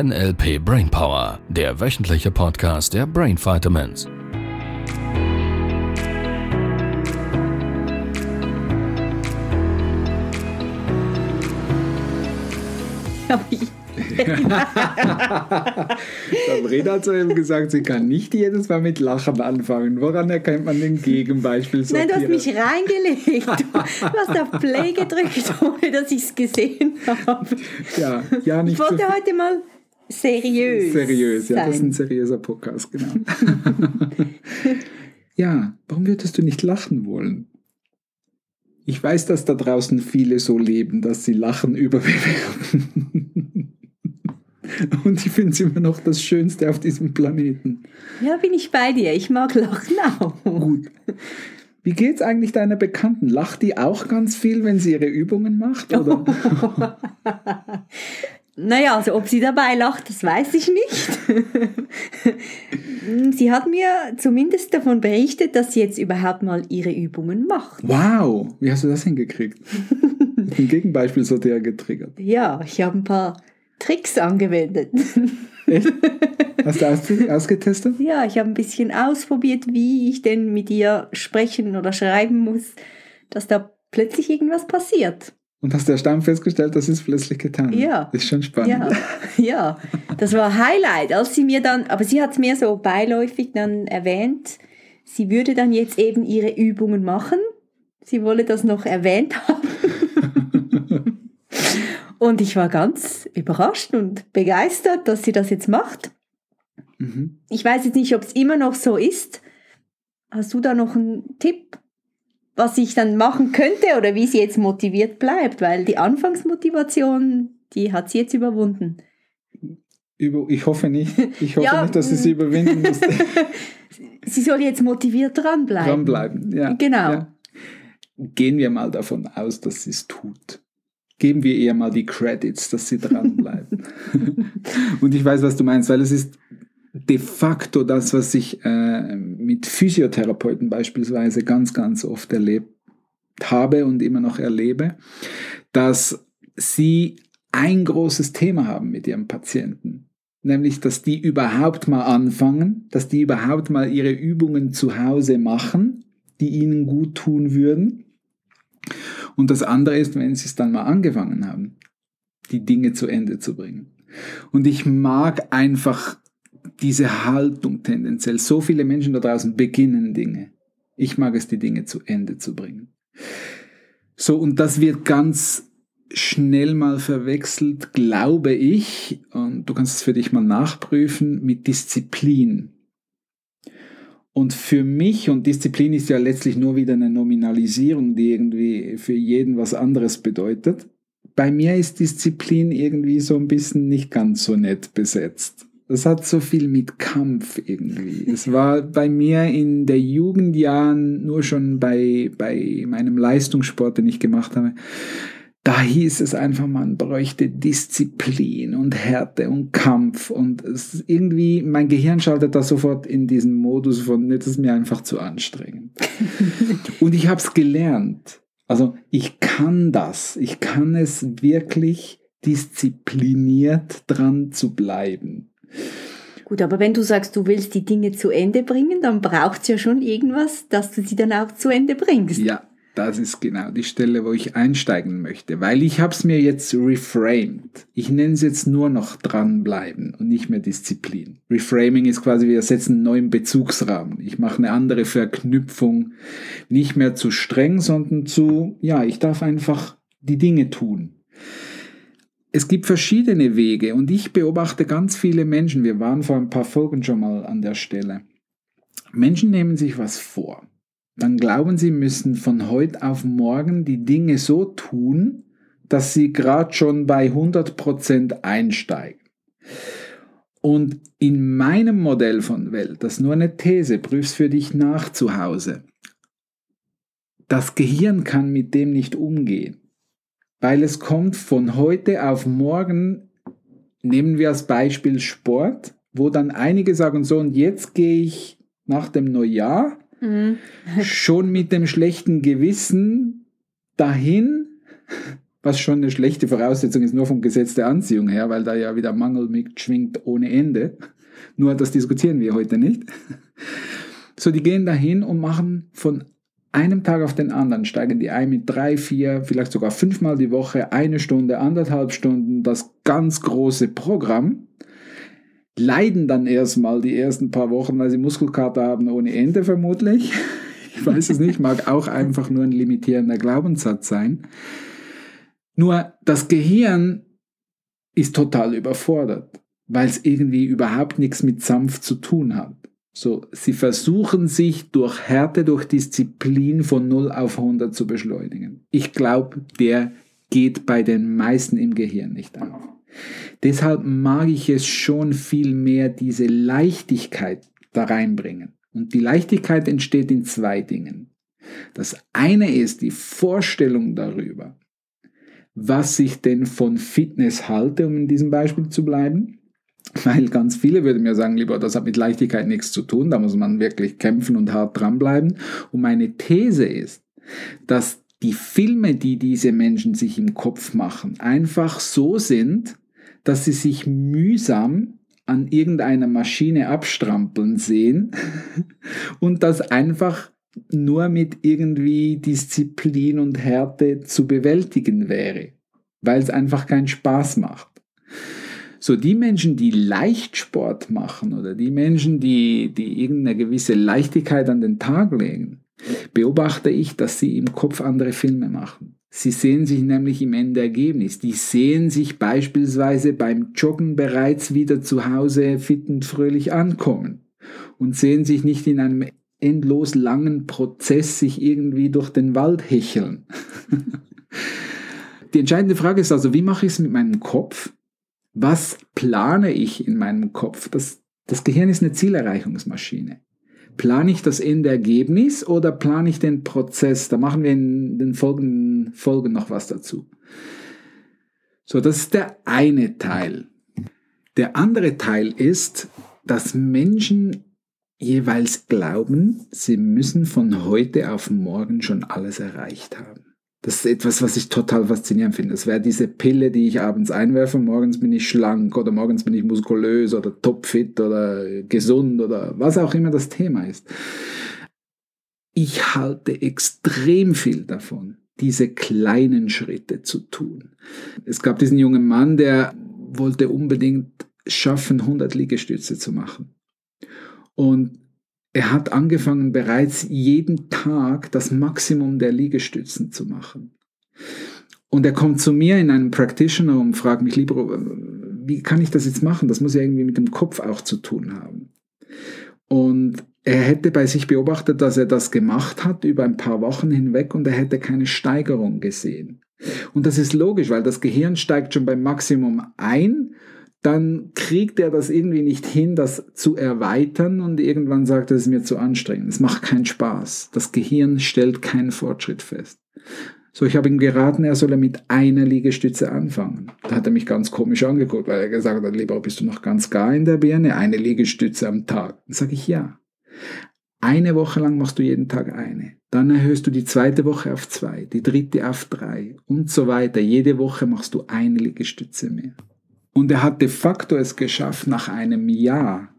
NLP Brainpower, der wöchentliche Podcast der Brain Vitamins. Sabrina hat soeben gesagt, sie kann nicht jedes Mal mit Lachen anfangen. Woran erkennt man den Gegenbeispiel? Nein, du hast mich reingelegt. Du hast auf Play gedrückt, ohne dass ich es gesehen habe. Ja, ja, nicht ich wollte so heute mal seriös. Seriös, ja, das ist ein seriöser Podcast, genau. ja, warum würdest du nicht lachen wollen? Ich weiß, dass da draußen viele so leben, dass sie Lachen überbewerten. Und ich finde es immer noch das Schönste auf diesem Planeten. Ja, bin ich bei dir. Ich mag Lachen auch. Gut. Wie geht's eigentlich deiner Bekannten? Lacht die auch ganz viel, wenn sie ihre Übungen macht? Oder? Naja, also ob sie dabei lacht, das weiß ich nicht. sie hat mir zumindest davon berichtet, dass sie jetzt überhaupt mal ihre Übungen macht. Wow, wie hast du das hingekriegt? Ein Gegenbeispiel so der getriggert. Ja, ich habe ein paar Tricks angewendet. Echt? Hast du ausge ausgetestet? Ja, ich habe ein bisschen ausprobiert, wie ich denn mit ihr sprechen oder schreiben muss, dass da plötzlich irgendwas passiert. Und hast du erstaunt festgestellt, das ist plötzlich getan. Ja. Das ist schon spannend. Ja, ja, das war Highlight, als sie mir dann, aber sie hat es mir so beiläufig dann erwähnt, sie würde dann jetzt eben ihre Übungen machen. Sie wolle das noch erwähnt haben. und ich war ganz überrascht und begeistert, dass sie das jetzt macht. Mhm. Ich weiß jetzt nicht, ob es immer noch so ist. Hast du da noch einen Tipp, was ich dann machen könnte oder wie sie jetzt motiviert bleibt? Weil die Anfangsmotivation, die hat sie jetzt überwunden. Über, ich hoffe nicht. Ich hoffe Ja, nicht, dass sie sie überwinden muss. Sie soll jetzt motiviert dranbleiben. Dranbleiben. Ja. Genau. Ja. Gehen wir mal davon aus, dass sie es tut. Geben wir ihr mal die Credits, dass sie dranbleiben. Und ich weiß, was du meinst, weil es ist de facto das, was ich äh, mit Physiotherapeuten beispielsweise ganz, ganz oft erlebt habe und immer noch erlebe, dass sie ein großes Thema haben mit ihrem Patienten. Nämlich, dass die überhaupt mal anfangen, dass die überhaupt mal ihre Übungen zu Hause machen, die ihnen gut tun würden. Und das andere ist, wenn sie es dann mal angefangen haben, die Dinge zu Ende zu bringen. Und ich mag einfach diese Haltung tendenziell. So viele Menschen da draußen beginnen Dinge. Ich mag es, die Dinge zu Ende zu bringen. So, und das wird ganz schnell mal verwechselt, glaube ich, und du kannst es für dich mal nachprüfen, mit Disziplin. Und für mich, und Disziplin ist ja letztlich nur wieder eine Nominalisierung, die irgendwie für jeden was anderes bedeutet. Bei mir ist Disziplin irgendwie so ein bisschen nicht ganz so nett besetzt. Das hat so viel mit Kampf irgendwie. Es war bei mir in der Jugendjahren nur schon bei, bei meinem Leistungssport, den ich gemacht habe. Da hieß es einfach, man bräuchte Disziplin und Härte und Kampf. Und es irgendwie, mein Gehirn schaltet da sofort in diesen Modus von, das ist mir einfach zu anstrengend. und ich habe es gelernt. Also ich kann das. Ich kann es wirklich diszipliniert dran zu bleiben. Gut, aber wenn du sagst, du willst die Dinge zu Ende bringen, dann braucht es ja schon irgendwas, dass du sie dann auch zu Ende bringst. Ja, das ist genau die Stelle, wo ich einsteigen möchte, weil ich habe es mir jetzt reframed. Ich nenne es jetzt nur noch dranbleiben und nicht mehr Disziplin. Reframing ist quasi, wir setzen einen neuen Bezugsrahmen. Ich mache eine andere Verknüpfung, nicht mehr zu streng, sondern zu, ja, ich darf einfach die Dinge tun. Es gibt verschiedene Wege und ich beobachte ganz viele Menschen, wir waren vor ein paar Folgen schon mal an der Stelle. Menschen nehmen sich was vor. Dann glauben sie müssen von heute auf morgen die Dinge so tun, dass sie gerade schon bei 100% einsteigen. Und in meinem Modell von Welt, das ist nur eine These, prüf's für dich nach zu Hause. Das Gehirn kann mit dem nicht umgehen weil es kommt von heute auf morgen, nehmen wir als Beispiel Sport, wo dann einige sagen, so und jetzt gehe ich nach dem Neujahr schon mit dem schlechten Gewissen dahin, was schon eine schlechte Voraussetzung ist, nur vom Gesetz der Anziehung her, weil da ja wieder Mangel mitschwingt ohne Ende. Nur das diskutieren wir heute nicht. So, die gehen dahin und machen von einem Tag auf den anderen, steigen die ein mit drei, vier, vielleicht sogar fünfmal die Woche, eine Stunde, anderthalb Stunden, das ganz große Programm, leiden dann erstmal die ersten paar Wochen, weil sie Muskelkater haben ohne Ende vermutlich. Ich weiß es nicht, mag auch einfach nur ein limitierender Glaubenssatz sein. Nur das Gehirn ist total überfordert, weil es irgendwie überhaupt nichts mit sanft zu tun hat. So, sie versuchen sich durch Härte, durch Disziplin von 0 auf 100 zu beschleunigen. Ich glaube, der geht bei den meisten im Gehirn nicht auf. Deshalb mag ich es schon viel mehr, diese Leichtigkeit da reinbringen. Und die Leichtigkeit entsteht in zwei Dingen. Das eine ist die Vorstellung darüber, was ich denn von Fitness halte, um in diesem Beispiel zu bleiben. Weil ganz viele würden mir sagen, lieber, das hat mit Leichtigkeit nichts zu tun, da muss man wirklich kämpfen und hart dranbleiben. Und meine These ist, dass die Filme, die diese Menschen sich im Kopf machen, einfach so sind, dass sie sich mühsam an irgendeiner Maschine abstrampeln sehen und das einfach nur mit irgendwie Disziplin und Härte zu bewältigen wäre, weil es einfach keinen Spaß macht. So die Menschen, die Leichtsport machen oder die Menschen, die, die irgendeine gewisse Leichtigkeit an den Tag legen, beobachte ich, dass sie im Kopf andere Filme machen. Sie sehen sich nämlich im Endergebnis. Die sehen sich beispielsweise beim Joggen bereits wieder zu Hause fit und fröhlich ankommen und sehen sich nicht in einem endlos langen Prozess sich irgendwie durch den Wald hecheln. Die entscheidende Frage ist also, wie mache ich es mit meinem Kopf? Was plane ich in meinem Kopf? Das, das Gehirn ist eine Zielerreichungsmaschine. Plane ich das Endergebnis oder plane ich den Prozess? Da machen wir in den folgenden Folgen noch was dazu. So, das ist der eine Teil. Der andere Teil ist, dass Menschen jeweils glauben, sie müssen von heute auf morgen schon alles erreicht haben. Das ist etwas, was ich total faszinierend finde. Das wäre diese Pille, die ich abends einwerfe. Morgens bin ich schlank oder morgens bin ich muskulös oder topfit oder gesund oder was auch immer das Thema ist. Ich halte extrem viel davon, diese kleinen Schritte zu tun. Es gab diesen jungen Mann, der wollte unbedingt schaffen, 100 Liegestütze zu machen. Und er hat angefangen, bereits jeden Tag das Maximum der Liegestützen zu machen. Und er kommt zu mir in einem Practitioner und fragt mich, lieber, wie kann ich das jetzt machen? Das muss ja irgendwie mit dem Kopf auch zu tun haben. Und er hätte bei sich beobachtet, dass er das gemacht hat über ein paar Wochen hinweg und er hätte keine Steigerung gesehen. Und das ist logisch, weil das Gehirn steigt schon beim Maximum ein dann kriegt er das irgendwie nicht hin, das zu erweitern und irgendwann sagt er, es ist mir zu anstrengend. Es macht keinen Spaß. Das Gehirn stellt keinen Fortschritt fest. So, ich habe ihm geraten, er solle mit einer Liegestütze anfangen. Da hat er mich ganz komisch angeguckt, weil er gesagt hat, lieber bist du noch ganz gar in der Birne, eine Liegestütze am Tag. Dann sage ich ja. Eine Woche lang machst du jeden Tag eine. Dann erhöhst du die zweite Woche auf zwei, die dritte auf drei und so weiter. Jede Woche machst du eine Liegestütze mehr. Und er hat de facto es geschafft, nach einem Jahr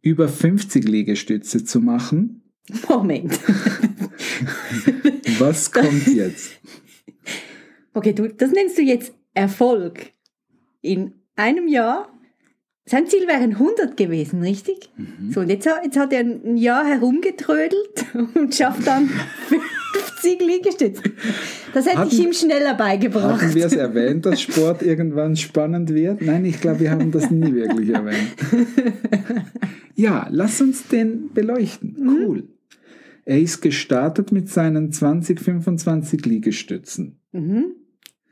über 50 Liegestütze zu machen. Moment. Was kommt jetzt? Okay, du, das nennst du jetzt Erfolg. In einem Jahr, sein Ziel wären 100 gewesen, richtig? Mhm. So, und jetzt, jetzt hat er ein Jahr herumgetrödelt und schafft dann 50 Liegestütze. Das hätte hatten, ich ihm schneller beigebracht. Haben wir es erwähnt, dass Sport irgendwann spannend wird? Nein, ich glaube, wir haben das nie wirklich erwähnt. Ja, lass uns den beleuchten. Mhm. Cool. Mhm. Er ist gestartet mit seinen 20, 25 Liegestützen. Mhm.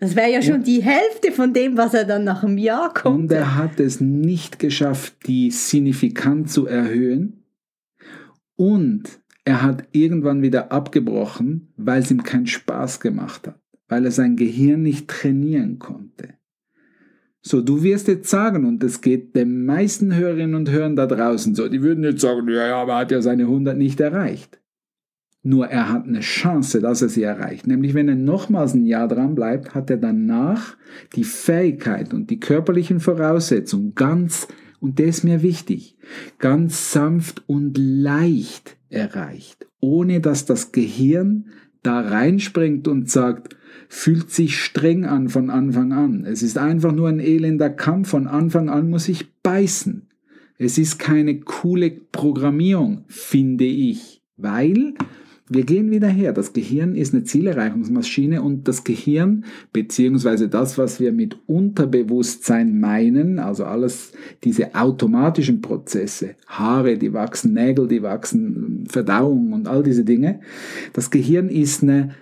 Das wäre ja schon ja. die Hälfte von dem, was er dann nach einem Jahr kommt. Und er hat es nicht geschafft, die signifikant zu erhöhen. Und er hat irgendwann wieder abgebrochen, weil es ihm keinen Spaß gemacht hat, weil er sein Gehirn nicht trainieren konnte. So, du wirst jetzt sagen, und das geht den meisten Hörerinnen und Hörern da draußen so, die würden jetzt sagen, ja, ja, aber er hat ja seine 100 nicht erreicht. Nur er hat eine Chance, dass er sie erreicht. Nämlich wenn er nochmals ein Jahr dran bleibt, hat er danach die Fähigkeit und die körperlichen Voraussetzungen ganz, und der ist mir wichtig, ganz sanft und leicht erreicht, ohne dass das Gehirn da reinspringt und sagt, fühlt sich streng an von Anfang an. Es ist einfach nur ein elender Kampf. Von Anfang an muss ich beißen. Es ist keine coole Programmierung, finde ich, weil wir gehen wieder her. Das Gehirn ist eine Zielerreichungsmaschine und das Gehirn, beziehungsweise das, was wir mit Unterbewusstsein meinen, also alles diese automatischen Prozesse, Haare, die wachsen, Nägel, die wachsen, Verdauung und all diese Dinge, das Gehirn ist eine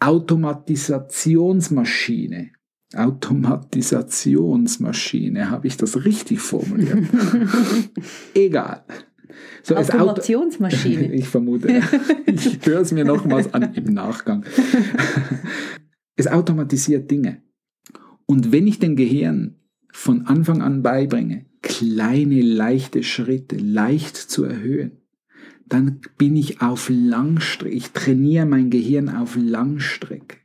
Automatisationsmaschine. Automatisationsmaschine, habe ich das richtig formuliert? Egal. So Automationsmaschine. ich vermute. Ich höre es mir nochmals an im Nachgang. Es automatisiert Dinge. Und wenn ich dem Gehirn von Anfang an beibringe, kleine, leichte Schritte leicht zu erhöhen, dann bin ich auf Langstrecke. Ich trainiere mein Gehirn auf Langstrecke.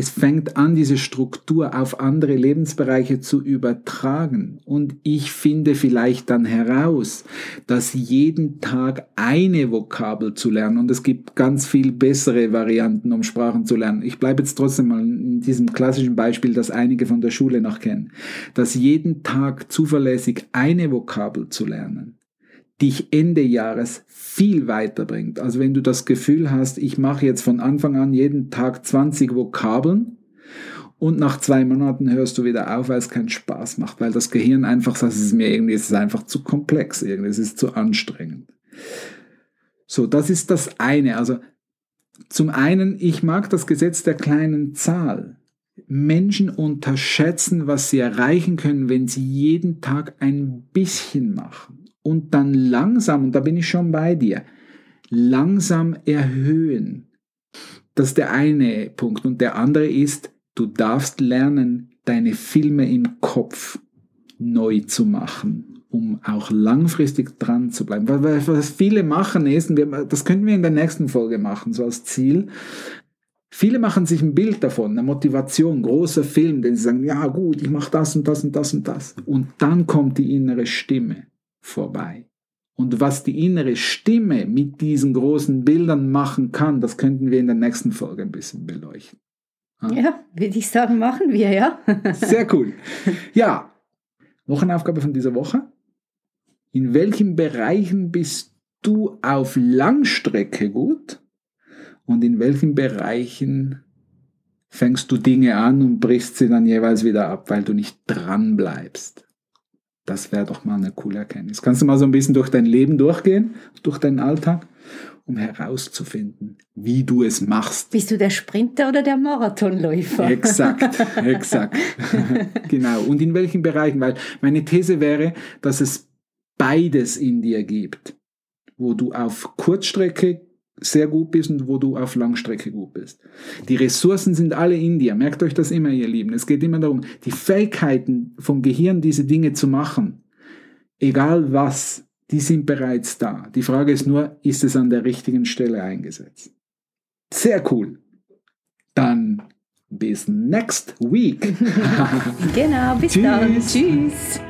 Es fängt an, diese Struktur auf andere Lebensbereiche zu übertragen. Und ich finde vielleicht dann heraus, dass jeden Tag eine Vokabel zu lernen, und es gibt ganz viel bessere Varianten, um Sprachen zu lernen. Ich bleibe jetzt trotzdem mal in diesem klassischen Beispiel, das einige von der Schule noch kennen, dass jeden Tag zuverlässig eine Vokabel zu lernen dich Ende Jahres viel weiterbringt. Also wenn du das Gefühl hast, ich mache jetzt von Anfang an jeden Tag 20 Vokabeln und nach zwei Monaten hörst du wieder auf, weil es keinen Spaß macht, weil das Gehirn einfach sagt, es ist mir irgendwie, es ist einfach zu komplex, irgendwie, es ist zu anstrengend. So, das ist das eine. Also zum einen, ich mag das Gesetz der kleinen Zahl. Menschen unterschätzen, was sie erreichen können, wenn sie jeden Tag ein bisschen machen und dann langsam, und da bin ich schon bei dir, langsam erhöhen. Das ist der eine Punkt. Und der andere ist, du darfst lernen, deine Filme im Kopf neu zu machen, um auch langfristig dran zu bleiben. Was viele machen ist, das könnten wir in der nächsten Folge machen, so als Ziel, Viele machen sich ein Bild davon, eine Motivation, großer Film, denn sie sagen, ja gut, ich mache das und das und das und das. Und dann kommt die innere Stimme vorbei. Und was die innere Stimme mit diesen großen Bildern machen kann, das könnten wir in der nächsten Folge ein bisschen beleuchten. Ja, ja würde ich sagen, machen wir, ja. Sehr cool. Ja, Wochenaufgabe von dieser Woche. In welchen Bereichen bist du auf Langstrecke gut und in welchen Bereichen fängst du Dinge an und brichst sie dann jeweils wieder ab, weil du nicht dran bleibst? Das wäre doch mal eine coole Erkenntnis. Kannst du mal so ein bisschen durch dein Leben durchgehen, durch deinen Alltag, um herauszufinden, wie du es machst. Bist du der Sprinter oder der Marathonläufer? Exakt, exakt. genau. Und in welchen Bereichen? Weil meine These wäre, dass es beides in dir gibt, wo du auf Kurzstrecke sehr gut bist und wo du auf Langstrecke gut bist. Die Ressourcen sind alle in dir. Merkt euch das immer, ihr Lieben. Es geht immer darum, die Fähigkeiten vom Gehirn, diese Dinge zu machen, egal was, die sind bereits da. Die Frage ist nur, ist es an der richtigen Stelle eingesetzt? Sehr cool. Dann bis next week. genau, bis Tschüss. dann. Tschüss.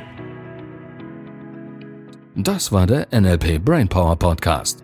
Das war der NLP Brainpower Podcast.